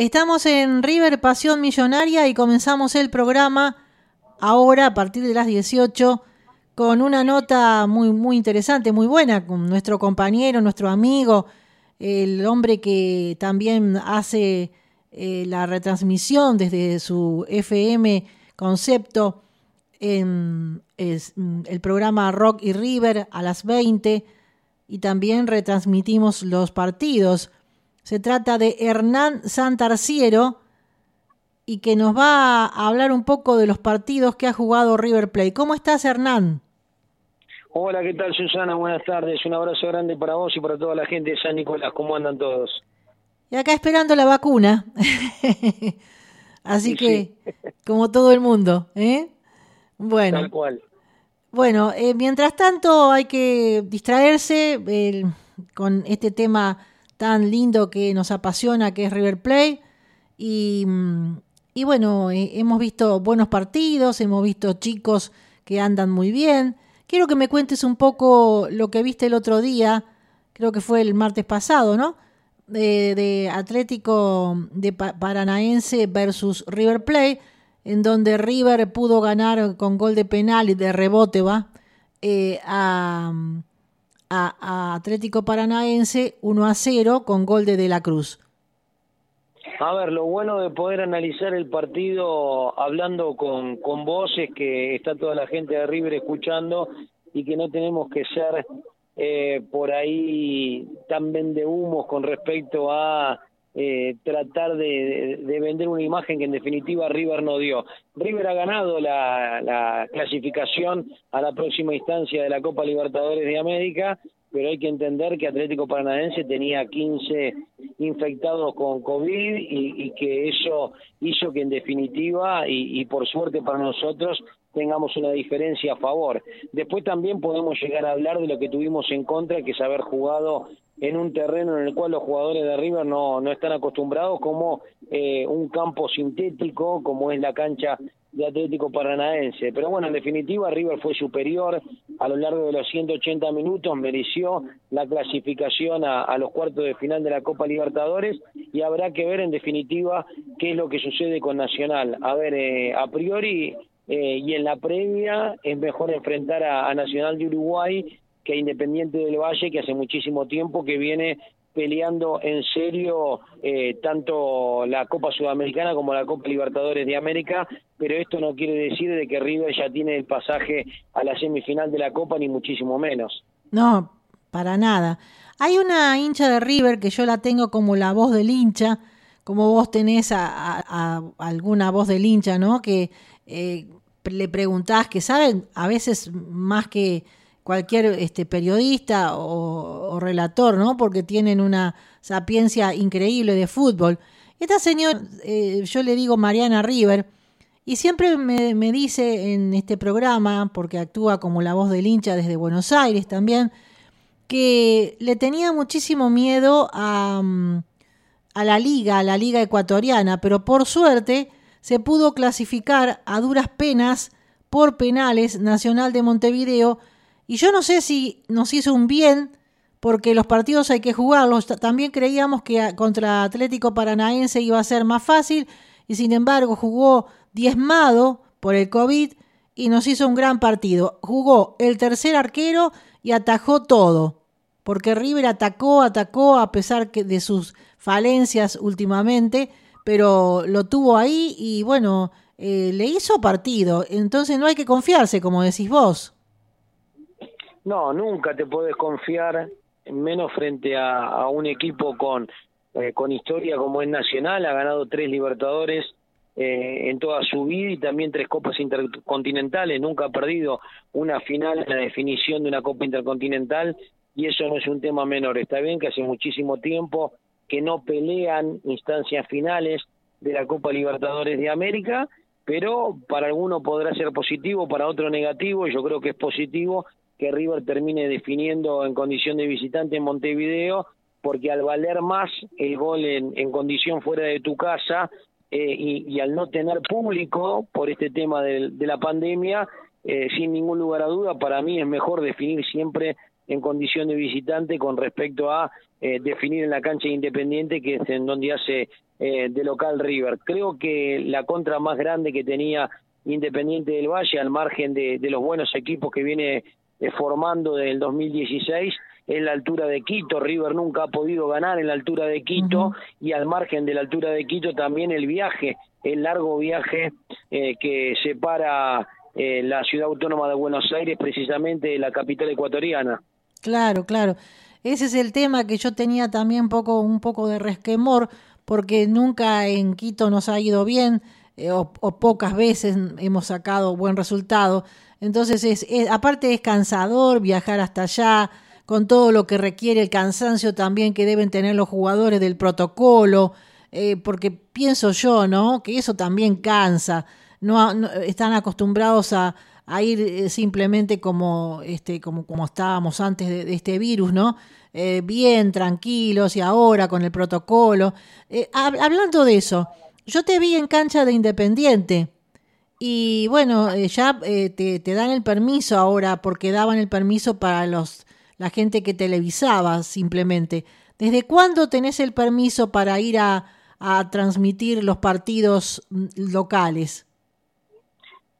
Estamos en River Pasión Millonaria y comenzamos el programa ahora a partir de las 18 con una nota muy, muy interesante, muy buena, con nuestro compañero, nuestro amigo, el hombre que también hace eh, la retransmisión desde su FM concepto en el programa Rock y River a las 20 y también retransmitimos los partidos. Se trata de Hernán Santarciero y que nos va a hablar un poco de los partidos que ha jugado River Plate. ¿Cómo estás, Hernán? Hola, ¿qué tal, Susana? Buenas tardes. Un abrazo grande para vos y para toda la gente de San Nicolás. ¿Cómo andan todos? Y acá esperando la vacuna. Así que, como todo el mundo, ¿eh? Bueno. Tal cual. Bueno, eh, mientras tanto hay que distraerse con este tema tan lindo que nos apasiona, que es River Plate. Y, mm, y bueno, eh, hemos visto buenos partidos, hemos visto chicos que andan muy bien. Quiero que me cuentes un poco lo que viste el otro día, creo que fue el martes pasado, ¿no? De, Atlético de Paranaense versus River Plate, en donde River pudo ganar con gol de penal y de rebote, va, eh, a, a, Atlético Paranaense 1 a 0 con gol de De la Cruz. A ver, lo bueno de poder analizar el partido hablando con, con vos es que está toda la gente de River escuchando y que no tenemos que ser eh, por ahí tan vendehumos con respecto a eh, tratar de, de, vender una imagen que en definitiva River no dio. River ha ganado la, la clasificación a la próxima instancia de la Copa Libertadores de América pero hay que entender que Atlético Paranaense tenía 15 infectados con COVID y, que eso hizo que en definitiva, y, por suerte para nosotros, tengamos una diferencia a favor. Después también podemos llegar a hablar de lo que tuvimos en contra, que es haber jugado en un terreno en el cual los jugadores de River no, no están acostumbrados, como eh, un campo sintético, como es la cancha de Atlético Paranaense. Pero bueno, en definitiva, River fue superior a lo largo de los 180 minutos, mereció la clasificación a, los cuartos de final de la Copa Libertadores y habrá que ver en definitiva qué es lo que sucede con Nacional. A ver, eh, a priori eh, y en la previa es mejor enfrentar a Nacional de Uruguay que a Independiente del Valle, que hace muchísimo tiempo que viene peleando en serio eh, tanto la Copa Sudamericana como la Copa Libertadores de América, pero esto no quiere decir de que River ya tiene el pasaje a la semifinal de la Copa, ni muchísimo menos. No, para nada. Hay una hincha de River que yo la tengo como la voz del hincha, como vos tenés a, alguna voz del hincha, ¿no? Que eh, le preguntás, que saben a veces más que cualquier este, periodista o, relator, ¿no? Porque tienen una sapiencia increíble de fútbol. Esta señora, eh, yo le digo Mariana River, y siempre me, me, dice en este programa, porque actúa como la voz del hincha desde Buenos Aires también, que le tenía muchísimo miedo a, mm, a la liga, a la liga ecuatoriana, pero por suerte se pudo clasificar a duras penas por penales Nacional de Montevideo y yo no sé si nos hizo un bien, porque los partidos hay que jugarlos. También creíamos que contra Atlético Paranaense iba a ser más fácil, y sin embargo jugó diezmado por el COVID y nos hizo un gran partido. Jugó el tercer arquero y atajó todo, porque River atacó, atacó a pesar de sus falencias últimamente, pero lo tuvo ahí y bueno, eh, le hizo partido. Entonces no hay que confiarse, como decís vos. No, nunca te puedes confiar, menos frente a, un equipo con, eh, con historia como es Nacional, ha ganado tres Libertadores eh, en toda su vida y también tres Copas Intercontinentales, nunca ha perdido una final en la definición de una Copa Intercontinental y eso no es un tema menor. Está bien que hace muchísimo tiempo que no pelean instancias finales de la Copa Libertadores de América, pero para alguno podrá ser positivo, para otro negativo, yo creo que es positivo que River termine definiendo en condición de visitante en Montevideo, porque al valer más el gol en, condición fuera de tu casa eh, y, al no tener público por este tema de, la pandemia, eh, sin ningún lugar a duda, para mí es mejor definir siempre en condición de visitante con respecto a definir en la cancha Independiente, que es en donde hace de local River. Creo que la contra más grande que tenía Independiente del Valle, al margen de, de los buenos equipos que viene formando desde el 2016, en la altura de Quito. River nunca ha podido ganar en la altura de Quito y al margen de la altura de Quito también el viaje, el largo viaje eh, que separa eh, la ciudad autónoma de Buenos Aires precisamente de la capital ecuatoriana. Claro, claro. Ese es el tema que yo tenía también poco, un poco de resquemor porque nunca en Quito nos ha ido bien eh, o, pocas veces hemos sacado buen resultado. Entonces, es, aparte es cansador viajar hasta allá, con todo lo que requiere el cansancio también que deben tener los jugadores del protocolo, eh, porque pienso yo, ¿no? Que eso también cansa. No, están acostumbrados a, ir eh, simplemente como, este, como, como estábamos antes de, este virus, ¿no? Eh, bien, tranquilos y ahora con el protocolo. hablando de eso, yo te vi en cancha de Independiente. Y bueno, ya te, te, dan el permiso ahora, porque daban el permiso para los la gente que televisaba simplemente. ¿Desde cuándo tenés el permiso para ir a, transmitir los partidos mm, locales?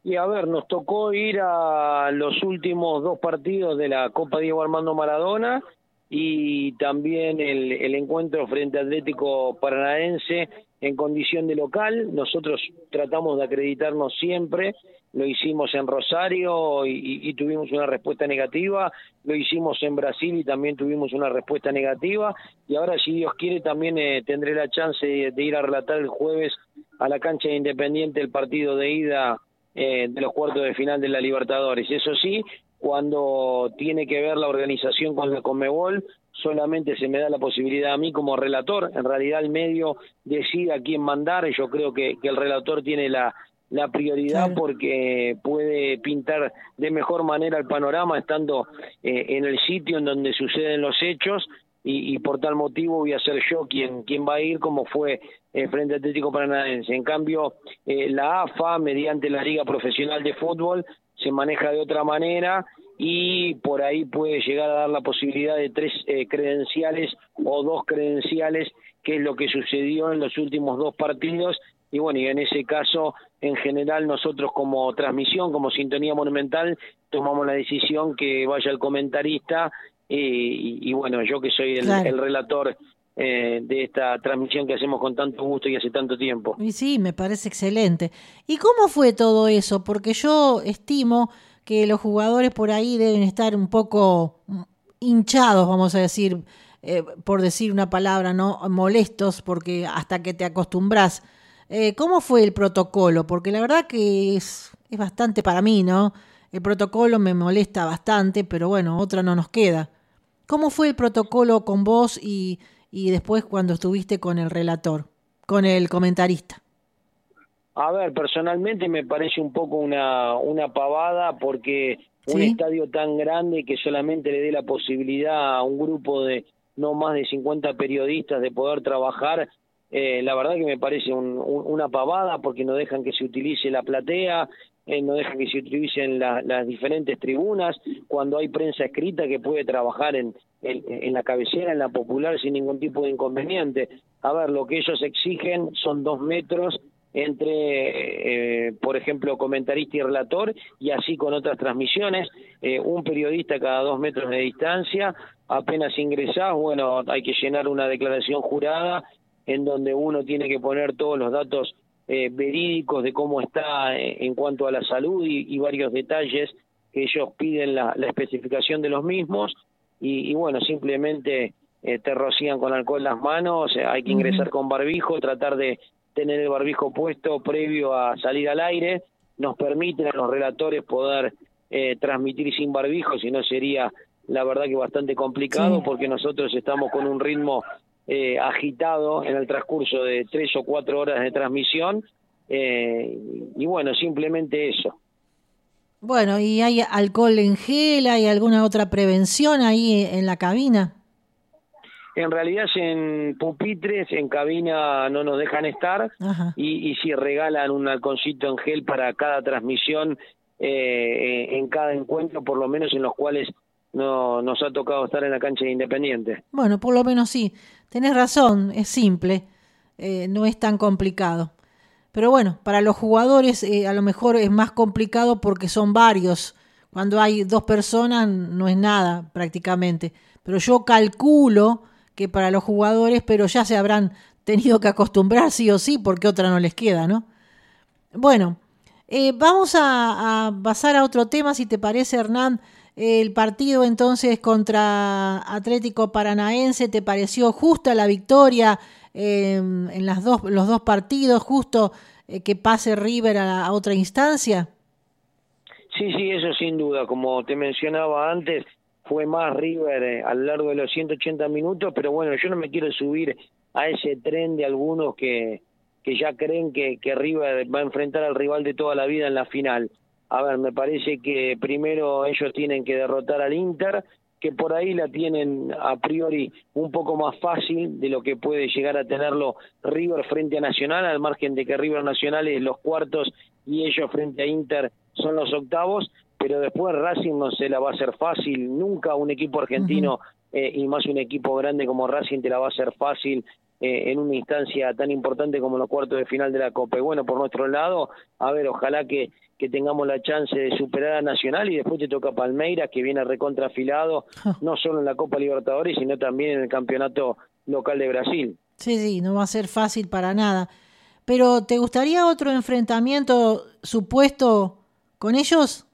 Y a ver, nos tocó ir a los últimos dos partidos de la Copa Diego Armando Maradona y también el, el encuentro frente Atlético Paranaense en condición de local. Nosotros tratamos de acreditarnos siempre, lo hicimos en Rosario y, tuvimos una respuesta negativa, lo hicimos en Brasil y también tuvimos una respuesta negativa, y ahora si Dios quiere también eh, tendré la chance de, ir a relatar el jueves a la cancha de Independiente el partido de ida eh, de los cuartos de final de la Libertadores. Eso sí, cuando tiene que ver la organización con la Conmebol, solamente se me da la posibilidad a mí como relator. En realidad el medio decide a quién mandar. Yo creo que, el relator tiene la, la prioridad porque puede pintar de mejor manera el panorama estando eh, en el sitio en donde suceden los hechos y, por tal motivo voy a ser yo quien, quien va a ir como fue eh, frente Atlético Paranaense. En cambio, eh, la AFA, mediante la Liga Profesional de Fútbol, se maneja de otra manera y por ahí puede llegar a dar la posibilidad de tres eh, credenciales o dos credenciales, que es lo que sucedió en los últimos dos partidos. Y bueno, y en ese caso, en general, nosotros como transmisión, como sintonía monumental, tomamos la decisión que vaya el comentarista eh, y, bueno, yo que soy el, relator eh, de esta transmisión que hacemos con tanto gusto y hace tanto tiempo. Y sí, me parece excelente. ¿Y cómo fue todo eso? Porque yo estimo que los jugadores por ahí deben estar un poco hinchados, vamos a decir, eh, por decir una palabra, no molestos, porque hasta que te acostumbras. Eh, ¿Cómo fue el protocolo? Porque la verdad que es, es bastante para mí, ¿no? El protocolo me molesta bastante, pero bueno, otra no nos queda. ¿Cómo fue el protocolo con vos y, y después cuando estuviste con el relator, con el comentarista? A ver, personalmente me parece un poco una, una pavada porque un estadio tan grande que solamente le dé la posibilidad a un grupo de no más de 50 periodistas de poder trabajar, eh, la verdad que me parece una pavada porque no dejan que se utilice la platea, eh, no dejan que se utilicen las diferentes tribunas, cuando hay prensa escrita que puede trabajar en, en, la cabecera, en la popular, sin ningún tipo de inconveniente. A ver, lo que ellos exigen son dos metros entre, eh, por ejemplo, comentarista y relator, y así con otras transmisiones, eh, un periodista cada dos metros de distancia, apenas ingresás, bueno, hay que llenar una declaración jurada en donde uno tiene que poner todos los datos eh, verídicos de cómo está en cuanto a la salud y, varios detalles que ellos piden la, especificación de los mismos, y, bueno, simplemente te rocían con alcohol las manos, hay que ingresar con barbijo, tratar de tener el barbijo puesto previo a salir al aire, nos permiten a los relatores poder eh, transmitir sin barbijo, si no sería la verdad que bastante complicado porque nosotros estamos con un ritmo eh, agitado en el transcurso de tres o cuatro horas de transmisión eh, y bueno, simplemente eso. Bueno, ¿y hay alcohol en gel? ¿Hay alguna otra prevención ahí en la cabina? En realidad en pupitres, en cabina no nos dejan estar y, y si regalan un halconcito en gel para cada transmisión eh, en cada encuentro, por lo menos en los cuales no nos ha tocado estar en la cancha de Independiente. Bueno, por lo menos sí, tenés razón, es simple, eh, no es tan complicado. Pero bueno, para los jugadores eh, a lo mejor es más complicado porque son varios. Cuando hay dos personas no es nada prácticamente. Pero yo calculo que para los jugadores, pero ya se habrán tenido que acostumbrar sí o sí porque otra no les queda, ¿no? Bueno, eh, vamos a, a pasar a otro tema, si te parece, Hernán. El partido entonces contra Atlético Paranaense, ¿te pareció justa la victoria eh, en las dos, los dos partidos, justo eh, que pase River a, otra instancia? Sí, sí, eso sin duda. Como te mencionaba antes, fue más River eh, a lo largo de los 180 minutos, pero bueno, yo no me quiero subir a ese tren de algunos que, que ya creen que, que River va a enfrentar al rival de toda la vida en la final. A ver, me parece que primero ellos tienen que derrotar al Inter, que por ahí la tienen a priori un poco más fácil de lo que puede llegar a tenerlo River frente a Nacional, al margen de que River Nacional es los cuartos y ellos frente a Inter son los octavos, pero después Racing no se la va a hacer fácil, nunca un equipo argentino uh -huh. eh, y más un equipo grande como Racing te la va a hacer fácil eh, en una instancia tan importante como los cuartos de final de la Copa. Y bueno, por nuestro lado, a ver, ojalá que, que tengamos la chance de superar a Nacional y después te toca Palmeiras, que viene recontrafilado, no solo en la Copa Libertadores, sino también en el campeonato local de Brasil. Sí, sí, no va a ser fácil para nada. Pero, ¿te gustaría otro enfrentamiento supuesto con ellos?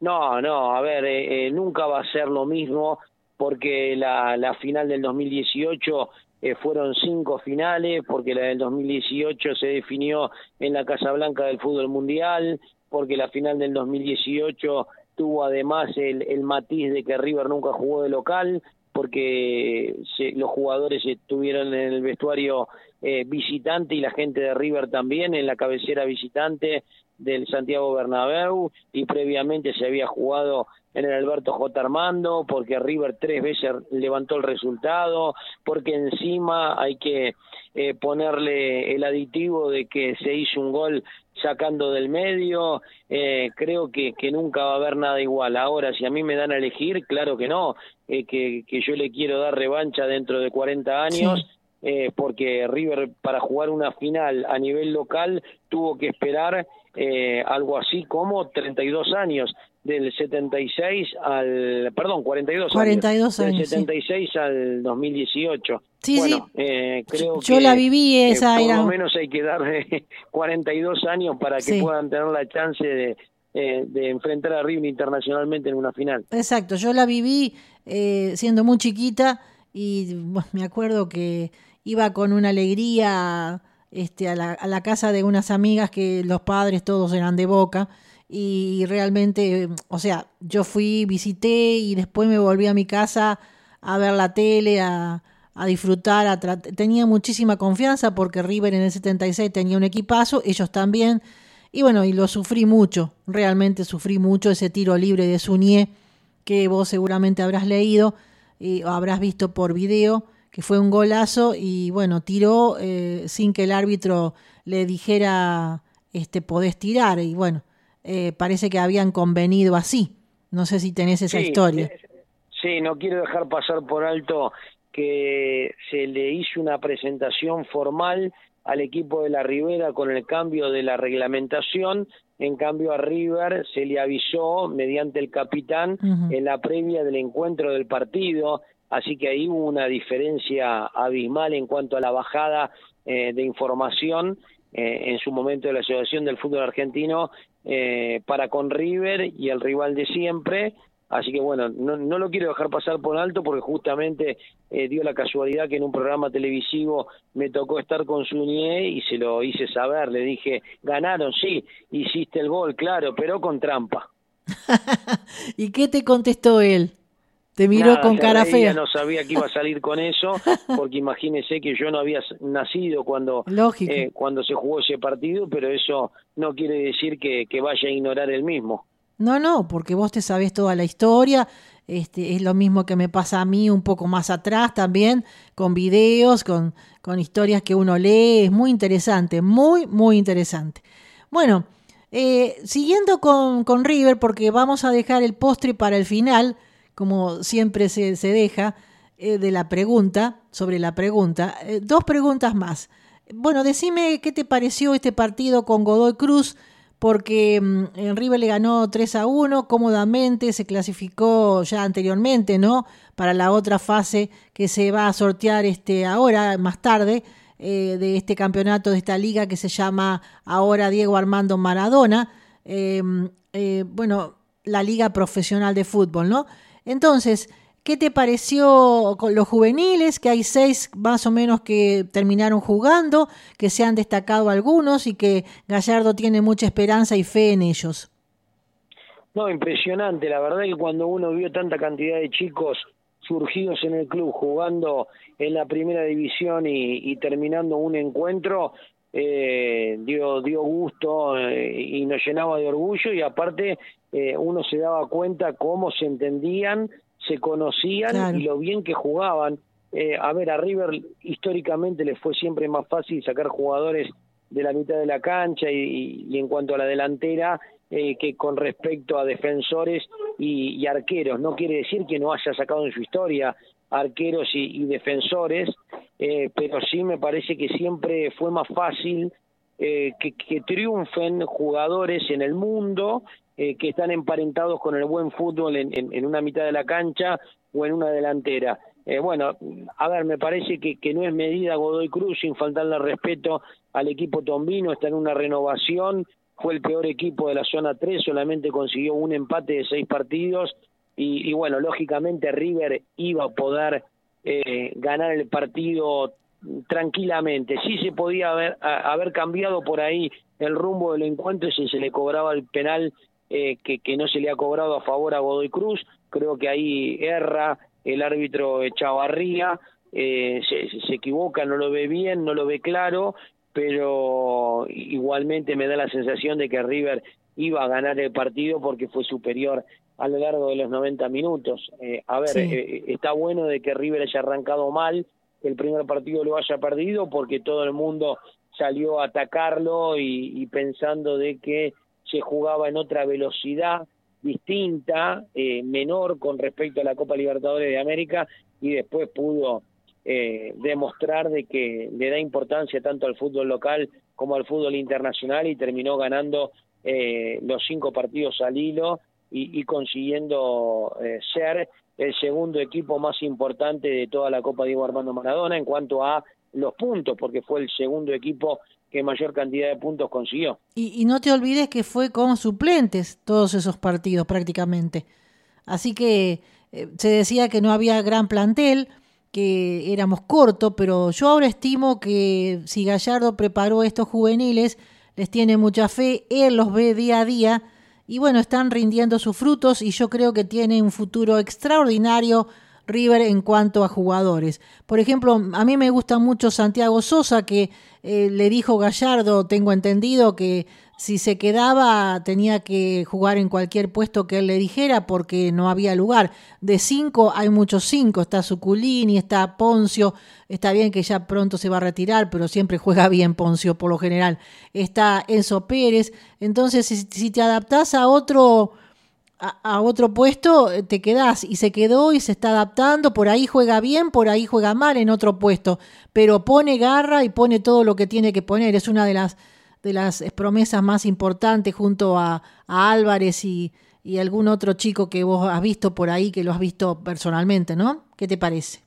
No, no, a ver, eh, eh, nunca va a ser lo mismo porque la, la final del 2018 eh, fueron cinco finales, porque la del 2018 se definió en la Casa Blanca del fútbol mundial, porque la final del 2018 tuvo además el, el matiz de que River nunca jugó de local, porque se, los jugadores estuvieron en el vestuario eh, visitante y la gente de River también en la cabecera visitante del Santiago Bernabéu y previamente se había jugado en el Alberto J. Armando, porque River tres veces levantó el resultado, porque encima hay que eh, ponerle el aditivo de que se hizo un gol sacando del medio, eh, creo que, que nunca va a haber nada igual. Ahora, si a mí me dan a elegir, claro que no, eh, que, que yo le quiero dar revancha dentro de 40 años. Sí. Eh, porque River para jugar una final a nivel local tuvo que esperar eh, algo así como 32 años del 76 al, perdón, 42, 42 años, años del 76 sí. al 2018. Sí, bueno, sí. Eh, creo yo que, la viví esa era... Por lo menos hay que dar 42 años para que sí. puedan tener la chance de, eh, de enfrentar a River internacionalmente en una final. Exacto, yo la viví eh, siendo muy chiquita y bueno, me acuerdo que iba con una alegría este, a, la, a la casa de unas amigas que los padres todos eran de boca y realmente, o sea, yo fui, visité y después me volví a mi casa a ver la tele, a, a disfrutar, a tenía muchísima confianza porque River en el 76 tenía un equipazo, ellos también, y bueno, y lo sufrí mucho, realmente sufrí mucho ese tiro libre de Suñé que vos seguramente habrás leído y, habrás visto por video, que fue un golazo y bueno, tiró eh, sin que el árbitro le dijera, este, podés tirar y bueno, eh, parece que habían convenido así. No sé si tenés esa sí, historia. Sí, no quiero dejar pasar por alto que se le hizo una presentación formal al equipo de la Ribera con el cambio de la reglamentación, en cambio a River se le avisó mediante el capitán uh -huh. en la previa del encuentro del partido, así que ahí hubo una diferencia abismal en cuanto a la bajada eh, de información eh, en su momento de la Asociación del Fútbol Argentino eh, para con River y el rival de siempre. Así que bueno, no, no lo quiero dejar pasar por alto porque justamente eh, dio la casualidad que en un programa televisivo me tocó estar con Suñé y se lo hice saber. Le dije, ganaron, sí, hiciste el gol, claro, pero con trampa. ¿Y qué te contestó él? Te miró Nada, con cara fea. No sabía que iba a salir con eso, porque imagínese que yo no había nacido cuando, eh, cuando se jugó ese partido, pero eso no quiere decir que, que vaya a ignorar el mismo. No, no, porque vos te sabés toda la historia, este, es lo mismo que me pasa a mí un poco más atrás también, con videos, con, con historias que uno lee, es muy interesante, muy, muy interesante. Bueno, Eh, siguiendo con, con, River, porque vamos a dejar el postre para el final, como siempre se, se deja, eh, de la pregunta, sobre la pregunta. Eh, dos preguntas más. Bueno, decime qué te pareció este partido con Godoy Cruz, porque mm, en River le ganó 3 a 1 cómodamente, se clasificó ya anteriormente, ¿no? Para la otra fase que se va a sortear este ahora, más tarde. Eh, de este campeonato, de esta liga que se llama ahora Diego Armando Maradona, eh, bueno, la liga profesional de fútbol, ¿no? Entonces, ¿qué te pareció con los juveniles? Que hay seis más o menos que terminaron jugando, que se han destacado algunos y que Gallardo tiene mucha esperanza y fe en ellos. No, impresionante. La verdad que cuando uno vio tanta cantidad de chicos surgidos en el club jugando en la primera división y, terminando un encuentro eh, dio dio gusto eh, y nos llenaba de orgullo y aparte eh, uno se daba cuenta cómo se entendían se conocían y lo bien que jugaban eh, a ver a River históricamente le fue siempre más fácil sacar jugadores de la mitad de la cancha y en cuanto a la delantera eh, que con respecto a defensores y, arqueros. No quiere decir que no haya sacado en su historia arqueros y, defensores, eh, pero sí me parece que siempre fue más fácil eh, que, triunfen jugadores en el mundo que están emparentados con el buen fútbol en, una mitad de la cancha o en una delantera. bueno, a ver, me parece que, que no es medida Godoy Cruz sin faltarle respeto al equipo tombino, está en una renovación fue el peor equipo de la zona 3, solamente consiguió un empate de seis partidos y, bueno, lógicamente River iba a poder eh, ganar el partido tranquilamente. Sí se podía haber, haber cambiado por ahí el rumbo del encuentro si se le cobraba el penal eh, que, que no se le ha cobrado a favor a Godoy Cruz. Creo que ahí erra el árbitro Chavarría, eh, se, se equivoca, no lo ve bien, no lo ve claro pero igualmente me da la sensación de que River iba a ganar el partido porque fue superior a lo largo de los 90 minutos. Eh, a ver, eh, está bueno de que River haya arrancado mal, que el primer partido lo haya perdido porque todo el mundo salió a atacarlo y, pensando de que se jugaba en otra velocidad distinta, eh, menor con respecto a la Copa Libertadores de América y después pudo eh, demostrar de que le da importancia tanto al fútbol local como al fútbol internacional y terminó ganando eh, los cinco partidos al hilo y, consiguiendo eh, ser el segundo equipo más importante de toda la Copa Diego Armando Maradona en cuanto a los puntos, porque fue el segundo equipo que mayor cantidad de puntos consiguió. Y, no te olvides que fue con suplentes todos esos partidos prácticamente. Así que se decía que no había gran plantel, que éramos cortos, pero yo ahora estimo que si Gallardo preparó estos juveniles, les tiene mucha fe, él los ve día a día y bueno, están rindiendo sus frutos y yo creo que tiene un futuro extraordinario River en cuanto a jugadores. Por ejemplo, a mí me gusta mucho Santiago Sosa, que eh, le dijo Gallardo, tengo entendido, que si se quedaba tenía que jugar en cualquier puesto que él le dijera porque no había lugar. De cinco hay muchos cinco, está Suculini, está Poncio, está bien que ya pronto se va a retirar, pero siempre juega bien Poncio por lo general. Está Enzo Pérez, entonces si, te adaptás a otro... A, otro puesto te quedás y se quedó y se está adaptando, por ahí juega bien, por ahí juega mal en otro puesto, pero pone garra y pone todo lo que tiene que poner, es una de las de las promesas más importantes junto a, Álvarez y, y, algún otro chico que vos has visto por ahí, que lo has visto personalmente, ¿no? ¿Qué te parece?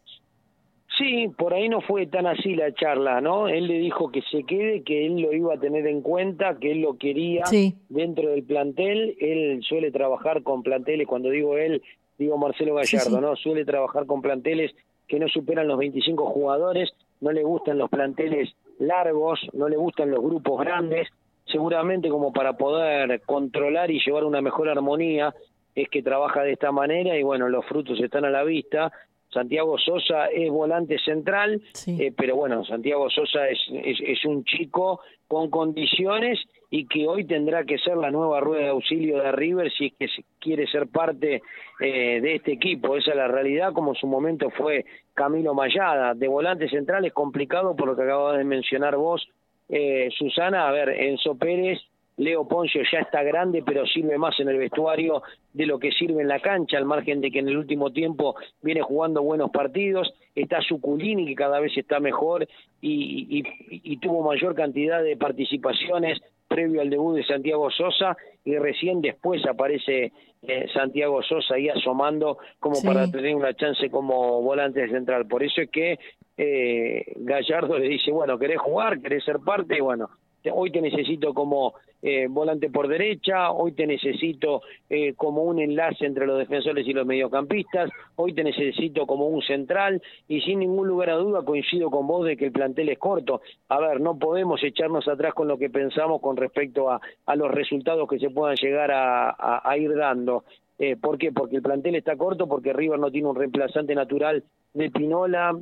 Sí, por ahí no fue tan así la charla, ¿no? Él le dijo que se quede, que él lo iba a tener en cuenta, que él lo quería dentro del plantel. Él suele trabajar con planteles, cuando digo él, digo Marcelo Gallardo, ¿no? Suele trabajar con planteles que no superan los 25 jugadores, no le gustan los planteles largos, no le gustan los grupos grandes, seguramente como para poder controlar y llevar una mejor armonía es que trabaja de esta manera y bueno, los frutos están a la vista. Santiago Sosa es volante central, eh, pero bueno, Santiago Sosa es, es, un chico con condiciones y que hoy tendrá que ser la nueva rueda de auxilio de River si es que quiere ser parte eh, de este equipo. Esa es la realidad, como en su momento fue Camilo Mayada. De volante central es complicado por lo que acabas de mencionar vos, eh, Susana. A ver, Enzo Pérez Leo Poncio ya está grande, pero sirve más en el vestuario de lo que sirve en la cancha, al margen de que en el último tiempo viene jugando buenos partidos. Está Suculini, que cada vez está mejor y, y tuvo mayor cantidad de participaciones previo al debut de Santiago Sosa y recién después aparece eh, Santiago Sosa ahí asomando como para tener una chance como volante central. Por eso es que eh, Gallardo le dice, bueno, ¿querés jugar? ¿Querés ser parte? Y bueno, hoy te necesito como eh, volante por derecha, hoy te necesito eh, como un enlace entre los defensores y los mediocampistas, hoy te necesito como un central y sin ningún lugar a duda coincido con vos de que el plantel es corto. A ver, no podemos echarnos atrás con lo que pensamos con respecto a, a los resultados que se puedan llegar a, a, ir dando. Eh, ¿Por qué? Porque el plantel está corto, porque River no tiene un reemplazante natural de Pinola,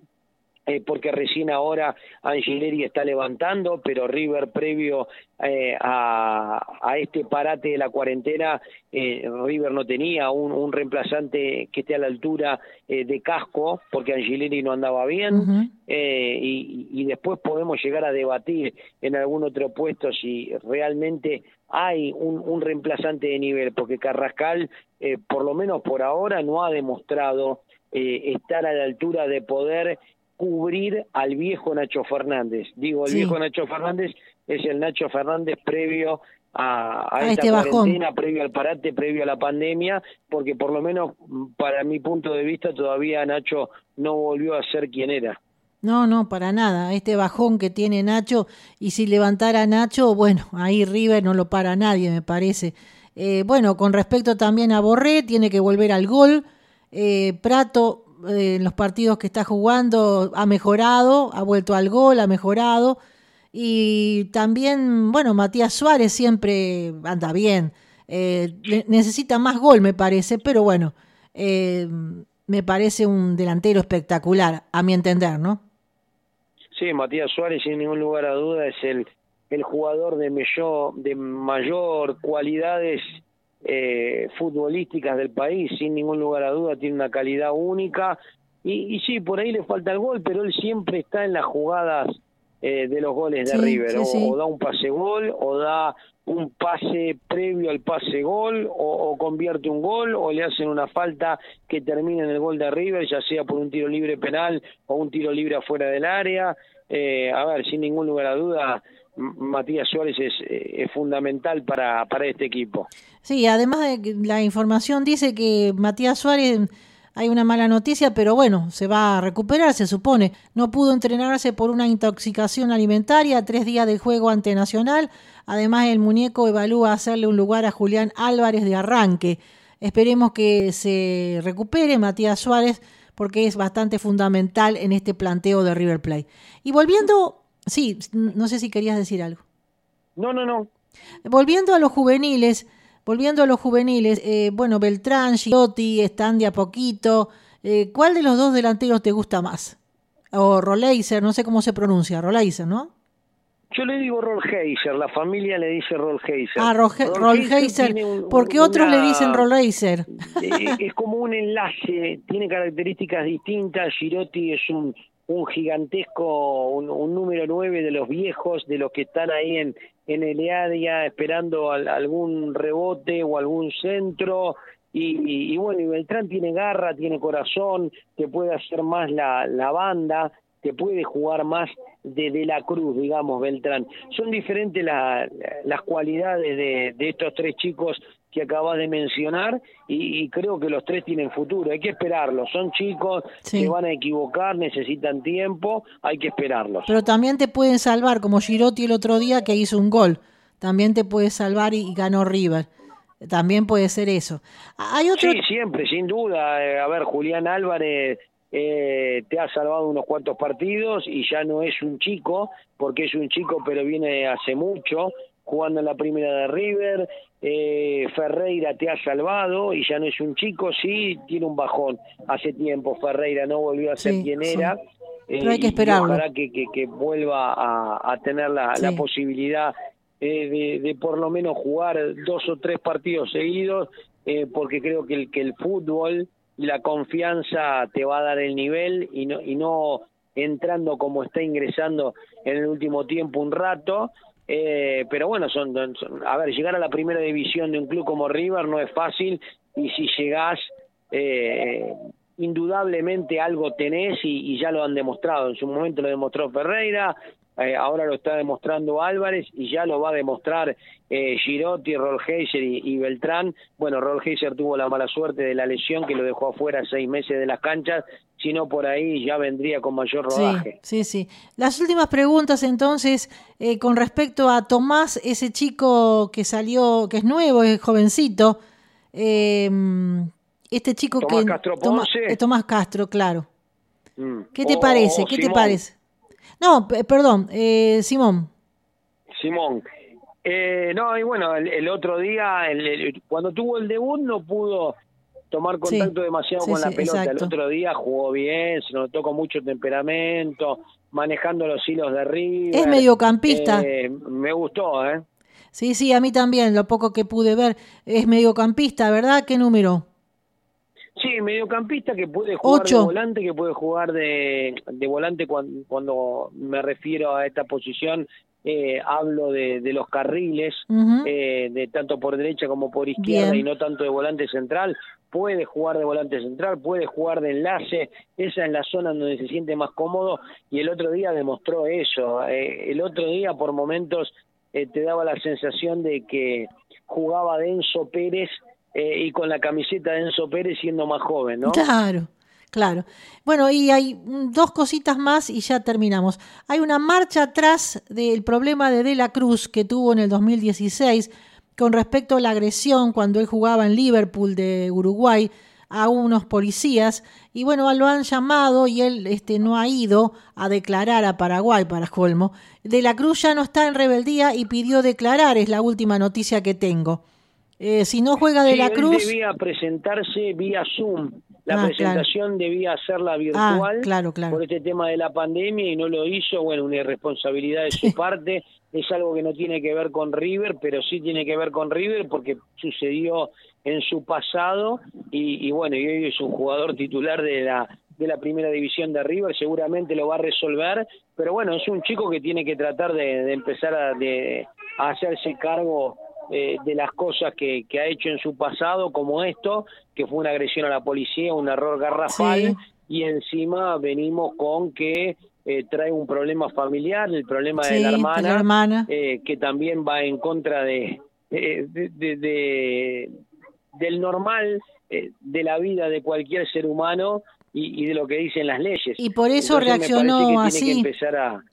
eh, porque recién ahora Angileri está levantando, pero River previo eh, a, este parate de la cuarentena, eh, River no tenía un, reemplazante que esté a la altura de casco, porque Angileri no andaba bien, y, y, después podemos llegar a debatir en algún otro puesto si realmente hay un, un reemplazante de nivel, porque Carrascal, por lo menos por ahora, no ha demostrado estar a la altura de poder cubrir al viejo Nacho Fernández. Digo, el viejo Nacho Fernández es el Nacho Fernández previo a, a, esta este cuarentena, previo al parate, previo a la pandemia, porque por lo menos para mi punto de vista todavía Nacho no volvió a ser quien era. No, no, para nada. Este bajón que tiene Nacho, y si levantara a Nacho, bueno, ahí River no lo para nadie, me parece. Eh, bueno, con respecto también a Borré, tiene que volver al gol. Eh, Prato en los partidos que está jugando ha mejorado, ha vuelto al gol, ha mejorado. Y también, bueno, Matías Suárez siempre anda bien. Eh, necesita más gol, me parece, pero bueno, eh, me parece un delantero espectacular, a mi entender, ¿no? Sí, Matías Suárez, sin ningún lugar a duda, es el, el jugador de de mayor cualidades eh, futbolísticas del país, sin ningún lugar a duda, tiene una calidad única. Y, y sí, por ahí le falta el gol, pero él siempre está en las jugadas eh, de los goles de River. o, da un pase gol, o da un pase previo al pase gol, o, convierte un gol, o le hacen una falta que termina en el gol de River, ya sea por un tiro libre penal o un tiro libre afuera del área. Eh, a ver, sin ningún lugar a duda, Matías Suárez es, eh, es fundamental para, para este equipo. Sí, además de la información dice que Matías Suárez hay una mala noticia, pero bueno, se va a recuperar, se supone. No pudo entrenarse por una intoxicación alimentaria, tres días de juego ante Nacional. Además, el muñeco evalúa hacerle un lugar a Julián Álvarez de arranque. Esperemos que se recupere Matías Suárez, porque es bastante fundamental en este planteo de River Plate. Y volviendo Sí, no sé si querías decir algo. No, no, no. Volviendo a los juveniles, volviendo a los juveniles, eh, bueno, Beltrán, Girotti están de a poquito. Eh, ¿Cuál de los dos delanteros te gusta más? O Roleiser, no sé cómo se pronuncia, Roleiser, ¿no? Yo le digo Rollheiser, la familia le dice Rollheiser. Ah, Rollheiser, ¿por qué otros le dicen Rollheiser? Eh, es como un enlace, tiene características distintas. Girotti es un un gigantesco, un, número nueve de los viejos, de los que están ahí en, en el esperando algún rebote o algún centro. Y, y, bueno, y Beltrán tiene garra, tiene corazón, que puede hacer más la, la banda, que puede jugar más de, de la cruz, digamos, Beltrán. Son diferentes las cualidades de, de estos tres chicos que acabas de mencionar y, creo que los tres tienen futuro. Hay que esperarlos. Son chicos que van a equivocar, necesitan tiempo, hay que esperarlos. Pero también te pueden salvar, como Girotti el otro día que hizo un gol. También te puede salvar y, ganó River. También puede ser eso. Hay otro... Sí, siempre, sin duda. Eh, a ver, Julián Álvarez eh, te ha salvado unos cuantos partidos y ya no es un chico, porque es un chico pero viene hace mucho jugando en la primera de River, eh, Ferreira te ha salvado y ya no es un chico, sí, tiene un bajón. Hace tiempo Ferreira no volvió a ser quien era. Pero hay que eh, esperarlo. Ojalá que, que, vuelva a, tener la, posibilidad eh, de, por lo menos jugar dos o tres partidos seguidos, porque creo que el, que el fútbol y la confianza te va a dar el nivel y no, y no entrando como está ingresando en el último tiempo un rato, Eh, pero bueno, son, a ver, llegar a la primera división de un club como River no es fácil y si llegás, eh, indudablemente algo tenés y, ya lo han demostrado. En su momento lo demostró Ferreira, eh, ahora lo está demostrando Álvarez y ya lo va a demostrar eh, Girotti, Rolheiser y, y, Beltrán. Bueno, Rolheiser tuvo la mala suerte de la lesión que lo dejó afuera seis meses de las canchas, si no por ahí ya vendría con mayor rodaje. Sí, sí, Las últimas preguntas entonces eh, con respecto a Tomás, ese chico que salió, que es nuevo, es jovencito. este chico Tomás que... Castro Ponce. Tomás Castro, claro. Mm. ¿Qué te parece? ¿Qué te parece? No, perdón, eh, Simón. Simón. Eh, no, y bueno, el, otro día, cuando tuvo el debut, no pudo tomar contacto demasiado con la pelota. El otro día jugó bien, se notó con mucho temperamento, manejando los hilos de arriba. Es mediocampista. Eh, me gustó, ¿eh? Sí, sí, a mí también, lo poco que pude ver. Es mediocampista, ¿verdad? ¿Qué número? Sí, mediocampista que puede jugar de volante, que puede jugar de, de volante cuando, me refiero a esta posición. Eh, hablo de, de, los carriles, eh, de tanto por derecha como por izquierda y no tanto de volante central. Puede jugar de volante central, puede jugar de enlace, esa es la zona donde se siente más cómodo y el otro día demostró eso. Eh, el otro día por momentos te daba la sensación de que jugaba Denso Pérez eh, y con la camiseta de Enzo Pérez siendo más joven, ¿no? Claro. Claro. Bueno, y hay dos cositas más y ya terminamos. Hay una marcha atrás del problema de De la Cruz que tuvo en el 2016 con respecto a la agresión cuando él jugaba en Liverpool de Uruguay a unos policías y bueno, lo han llamado y él este, no ha ido a declarar a Paraguay para colmo. De la Cruz ya no está en rebeldía y pidió declarar, es la última noticia que tengo. Eh, si no juega de la Cruz. debía presentarse vía Zoom. La ah, presentación debía hacerla ah, virtual claro, claro. por este tema de la pandemia y no lo hizo. Bueno, una irresponsabilidad de su parte. Es algo que no tiene que ver con River, pero sí tiene que ver con River porque sucedió en su pasado y, bueno, y hoy es un jugador titular de la de la primera división de River, seguramente lo va a resolver, pero bueno, es un chico que tiene que tratar de, empezar a, de, a hacerse cargo eh, de las cosas que, que, ha hecho en su pasado, como esto, que fue una agresión a la policía, un error garrafal, y encima venimos con que eh, trae un problema familiar, el problema de la hermana, Eh, que también va en contra de, de, de, del normal eh, de la vida de cualquier ser humano y, y, de lo que dicen las leyes. Y por eso reaccionó así. Tiene que empezar a,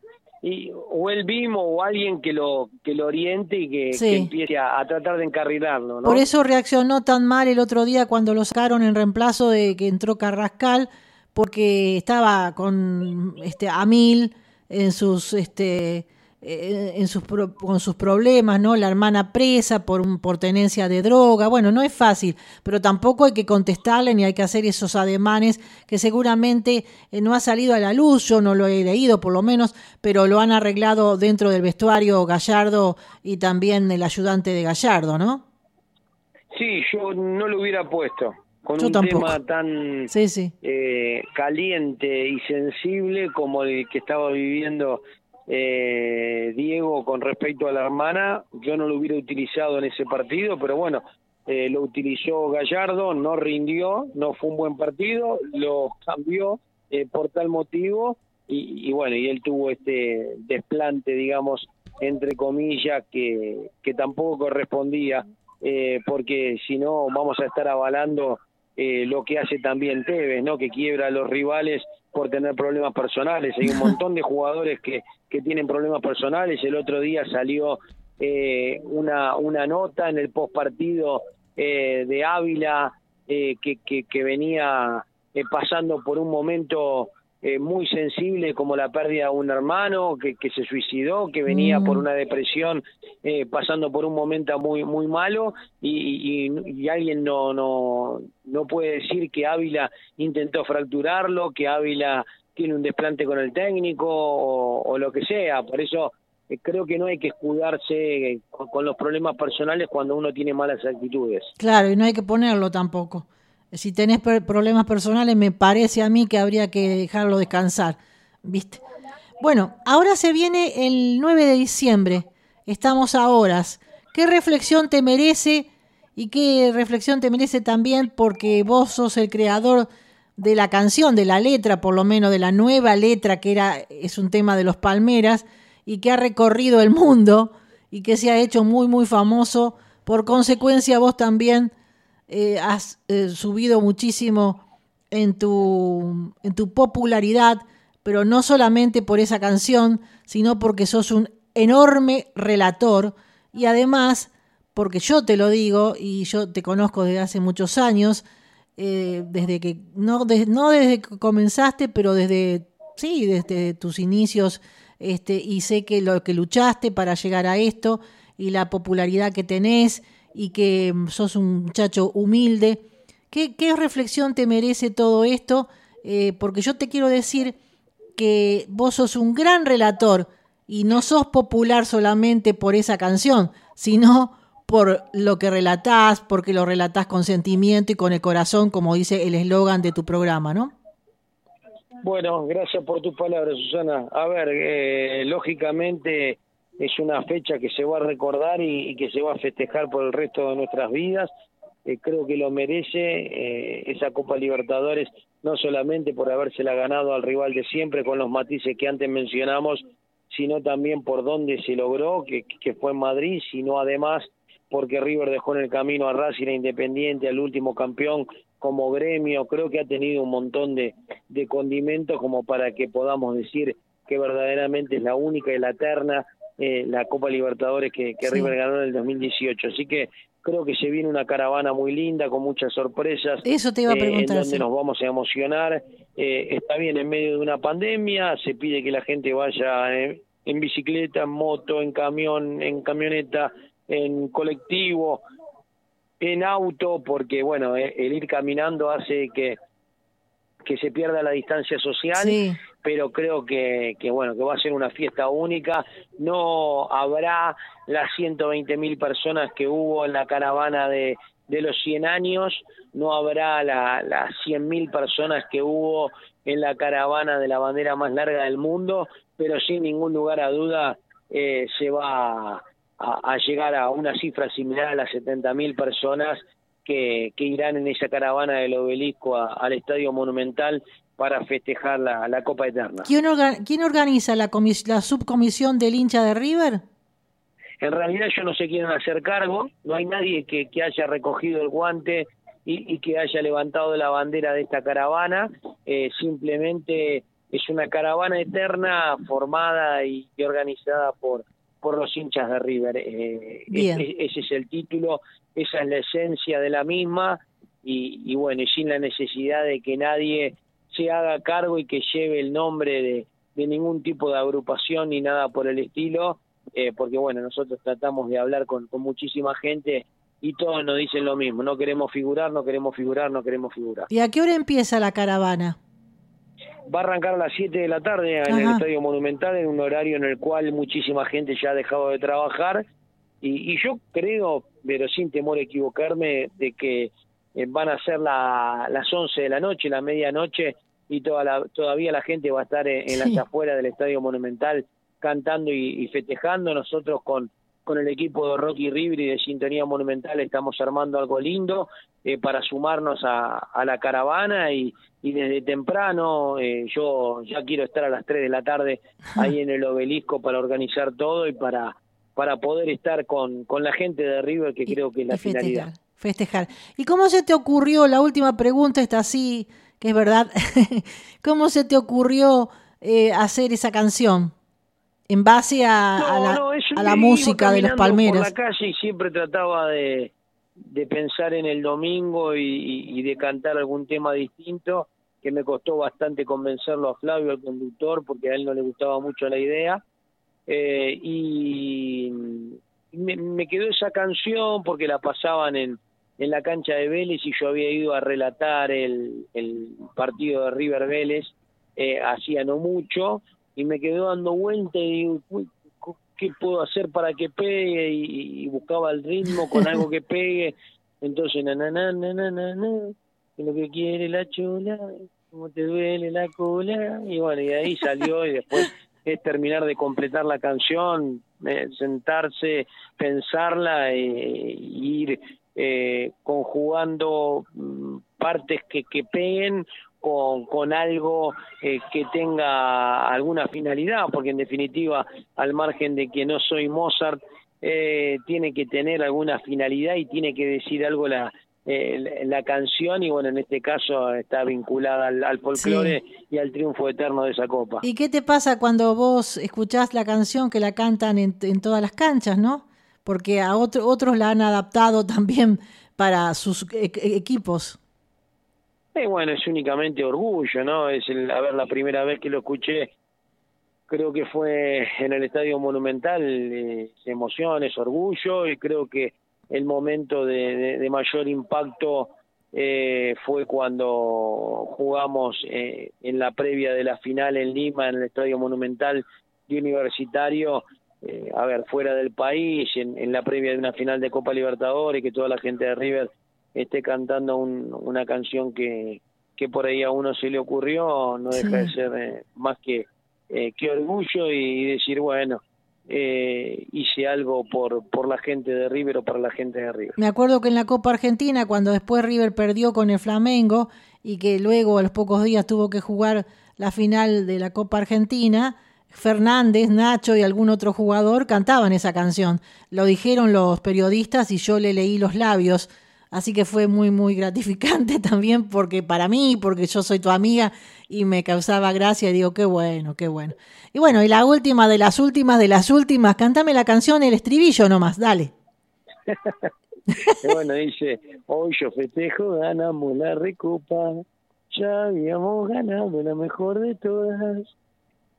y, o él mismo o alguien que lo que lo oriente y que, empiece a, tratar de encarrilarlo. Por eso reaccionó tan mal el otro día cuando lo sacaron en reemplazo de que entró Carrascal, porque estaba con este a mil en sus este en sus con sus problemas, ¿no? La hermana presa por, por tenencia de droga. Bueno, no es fácil, pero tampoco hay que contestarle ni hay que hacer esos ademanes que seguramente eh, no ha salido a la luz. Yo no lo he leído, por lo menos, pero lo han arreglado dentro del vestuario Gallardo y también el ayudante de Gallardo, ¿no? Sí, yo no lo hubiera puesto con un tema tan eh, caliente y sensible como el que estaba viviendo eh, Diego con respecto a la hermana, yo no lo hubiera utilizado en ese partido, pero bueno, eh, lo utilizó Gallardo, no rindió, no fue un buen partido, lo cambió eh, por tal motivo y, bueno, y él tuvo este desplante, digamos, entre comillas, que, que tampoco correspondía, eh, porque si no vamos a estar avalando eh, lo que hace también Tevez, ¿no? Que quiebra a los rivales por tener problemas personales. Hay un montón de jugadores que, que tienen problemas personales. El otro día salió eh, una, una nota en el post partido eh, de Ávila que, que, que, venía pasando por un momento eh, muy sensible como la pérdida de un hermano que, que se suicidó, que venía por mm. una depresión, eh, pasando por un momento muy muy malo y, y, alguien no, no, no puede decir que Ávila intentó fracturarlo, que Ávila tiene un desplante con el técnico o, lo que sea. Por eso eh, creo que no hay que escudarse con los problemas personales cuando uno tiene malas actitudes. Claro, y no hay que ponerlo tampoco si tenés problemas personales, me parece a mí que habría que dejarlo descansar, ¿viste? Bueno, ahora se viene el 9 de diciembre, estamos a horas. ¿Qué reflexión te merece y qué reflexión te merece también porque vos sos el creador de la canción, de la letra, por lo menos de la nueva letra que era es un tema de los Palmeras y que ha recorrido el mundo y que se ha hecho muy muy famoso. Por consecuencia vos también eh, has eh, subido muchísimo en tu, en tu popularidad, pero no solamente por esa canción, sino porque sos un enorme relator y además, porque yo te lo digo y yo te conozco desde hace muchos años, eh, desde que, no, no desde que comenzaste, pero desde, sí, desde tus inicios, este, y sé que lo que luchaste para llegar a esto y la popularidad que tenés y que sos un muchacho humilde. ¿Qué, qué reflexión te merece todo esto? Eh, porque yo te quiero decir que vos sos un gran relator y no sos popular solamente por esa canción, sino por lo que relatás, porque lo relatás con sentimiento y con el corazón, como dice el eslogan de tu programa, ¿no? Bueno, gracias por tus palabras, Susana. A ver, eh, lógicamente es una fecha que se va a recordar y, que se va a festejar por el resto de nuestras vidas. Eh, creo que lo merece eh, esa Copa Libertadores, no solamente por habérsela ganado al rival de siempre con los matices que antes mencionamos, sino también por dónde se logró, que, que fue en Madrid, sino además porque River dejó en el camino a Racing Independiente, al último campeón como gremio, creo que ha tenido un montón de, de condimentos como para que podamos decir que verdaderamente es la única y la eterna eh, la Copa Libertadores que, River ganó en el 2018. Así que creo que se viene una caravana muy linda con muchas sorpresas. Eso te iba a preguntar. Eh, en donde nos vamos a emocionar. Eh, está bien en medio de una pandemia, se pide que la gente vaya en bicicleta, en moto, en camión, en camioneta, en colectivo, en auto, porque bueno, el ir caminando hace que que se pierda la distancia social, pero creo que, que, bueno, que va a ser una fiesta única. No habrá las 120 mil personas que hubo en la caravana de, los 100 años, no habrá la, las 100 mil personas que hubo en la caravana de la bandera más larga del mundo, pero sin ningún lugar a duda eh, se va a, a, llegar a una cifra similar a las 70 mil personas que, irán en esa caravana del obelisco al Estadio Monumental para festejar la, Copa Eterna. ¿Quién, organiza la, la subcomisión del hincha de River? En realidad yo no sé quién hacer cargo, no hay nadie que, haya recogido el guante y, que haya levantado la bandera de esta caravana, eh, simplemente es una caravana eterna formada y, organizada por, por los hinchas de River. Eh, ese es el título esa es la esencia de la misma y, bueno, y sin la necesidad de que nadie se haga cargo y que lleve el nombre de, de ningún tipo de agrupación ni nada por el estilo, eh, porque bueno, nosotros tratamos de hablar con, con muchísima gente y todos nos dicen lo mismo, no queremos figurar, no queremos figurar, no queremos figurar. ¿Y a qué hora empieza la caravana? Va a arrancar a las 7 de la tarde en el Estadio Monumental, en un horario en el cual muchísima gente ya ha dejado de trabajar y, yo creo, pero sin temor a equivocarme, de que eh, van a ser las 11 de la noche, la medianoche, y toda la, todavía la gente va a estar en, las afueras del Estadio Monumental cantando y, festejando. Nosotros con, con el equipo de Rocky River y de Sintonía Monumental estamos armando algo lindo eh, para sumarnos a, a, la caravana y, y desde temprano eh, yo ya quiero estar a las 3 de la tarde ahí en el obelisco para organizar todo y para para poder estar con, con la gente de River, que creo que es la finalidad. Festejar. ¿Y cómo se te ocurrió, la última pregunta está así, que es verdad, cómo se te ocurrió eh, hacer esa canción? En base a, a la, música de los Palmeras. Por la calle y siempre trataba de, de pensar en el domingo y, y, de cantar algún tema distinto, que me costó bastante convencerlo a Flavio, el conductor, porque a él no le gustaba mucho la idea eh, y me, quedó esa canción porque la pasaban en, en la cancha de Vélez y yo había ido a relatar el, el partido de River Vélez eh, hacía no mucho y me quedó dando vuelta y digo, ¿qué puedo hacer para que pegue? Y, buscaba el ritmo con algo que pegue. Entonces, na, na, na, lo que quiere la chula, como te duele la cola. Y bueno, y ahí salió y después es terminar de completar la canción eh, sentarse, pensarla e, ir eh, conjugando mm, partes que, que peguen con, con algo eh, que tenga alguna finalidad, porque en definitiva, al margen de que no soy Mozart, eh, tiene que tener alguna finalidad y tiene que decir algo la, eh, la canción y bueno, en este caso está vinculada al, al folclore y al triunfo eterno de esa copa. ¿Y qué te pasa cuando vos escuchás la canción que la cantan en, en todas las canchas, no? Porque a otro, otros la han adaptado también para sus e equipos. Eh, bueno, es únicamente orgullo, ¿no? Es el, a ver, la primera vez que lo escuché creo que fue en el Estadio Monumental, eh, emociones, orgullo, y creo que el momento de, de, mayor impacto eh, fue cuando jugamos eh, en la previa de la final en Lima, en el Estadio Monumental de Universitario, eh, a ver, fuera del país, en, en, la previa de una final de Copa Libertadores, que toda la gente de River esté cantando un, una canción que, que por ahí a uno se le ocurrió, no deja de ser eh, más que eh, qué orgullo y decir, bueno, eh, hice algo por, por la gente de River o para la gente de River. Me acuerdo que en la Copa Argentina, cuando después River perdió con el Flamengo y que luego a los pocos días tuvo que jugar la final de la Copa Argentina, Fernández, Nacho y algún otro jugador cantaban esa canción. Lo dijeron los periodistas y yo le leí los labios Así que fue muy, muy gratificante también porque para mí, porque yo soy tu amiga y me causaba gracia digo, qué bueno, qué bueno. Y bueno, y la última de las últimas de las últimas, cántame la canción, el estribillo nomás, dale. bueno, dice, hoy yo festejo, ganamos la recopa, ya habíamos ganado la mejor de todas,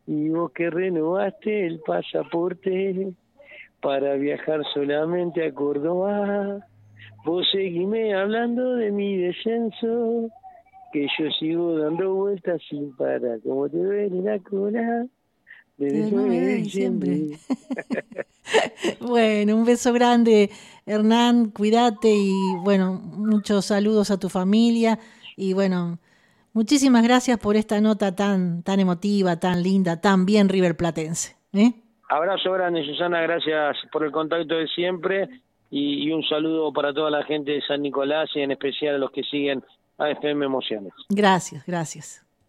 y vos que renovaste el pasaporte para viajar solamente a Córdoba Vos seguime hablando de mi descenso, que yo sigo dando vueltas sin parar, como te ven en la cola. Desde el 9 de diciembre. bueno, un beso grande, Hernán, cuídate y bueno, muchos saludos a tu familia y bueno, muchísimas gracias por esta nota tan, tan emotiva, tan linda, tan bien riverplatense. ¿eh? Abrazo grande, Susana, gracias por el contacto de siempre y, y, un saludo para toda la gente de San Nicolás y en especial a los que siguen a FM Emociones. Gracias, gracias.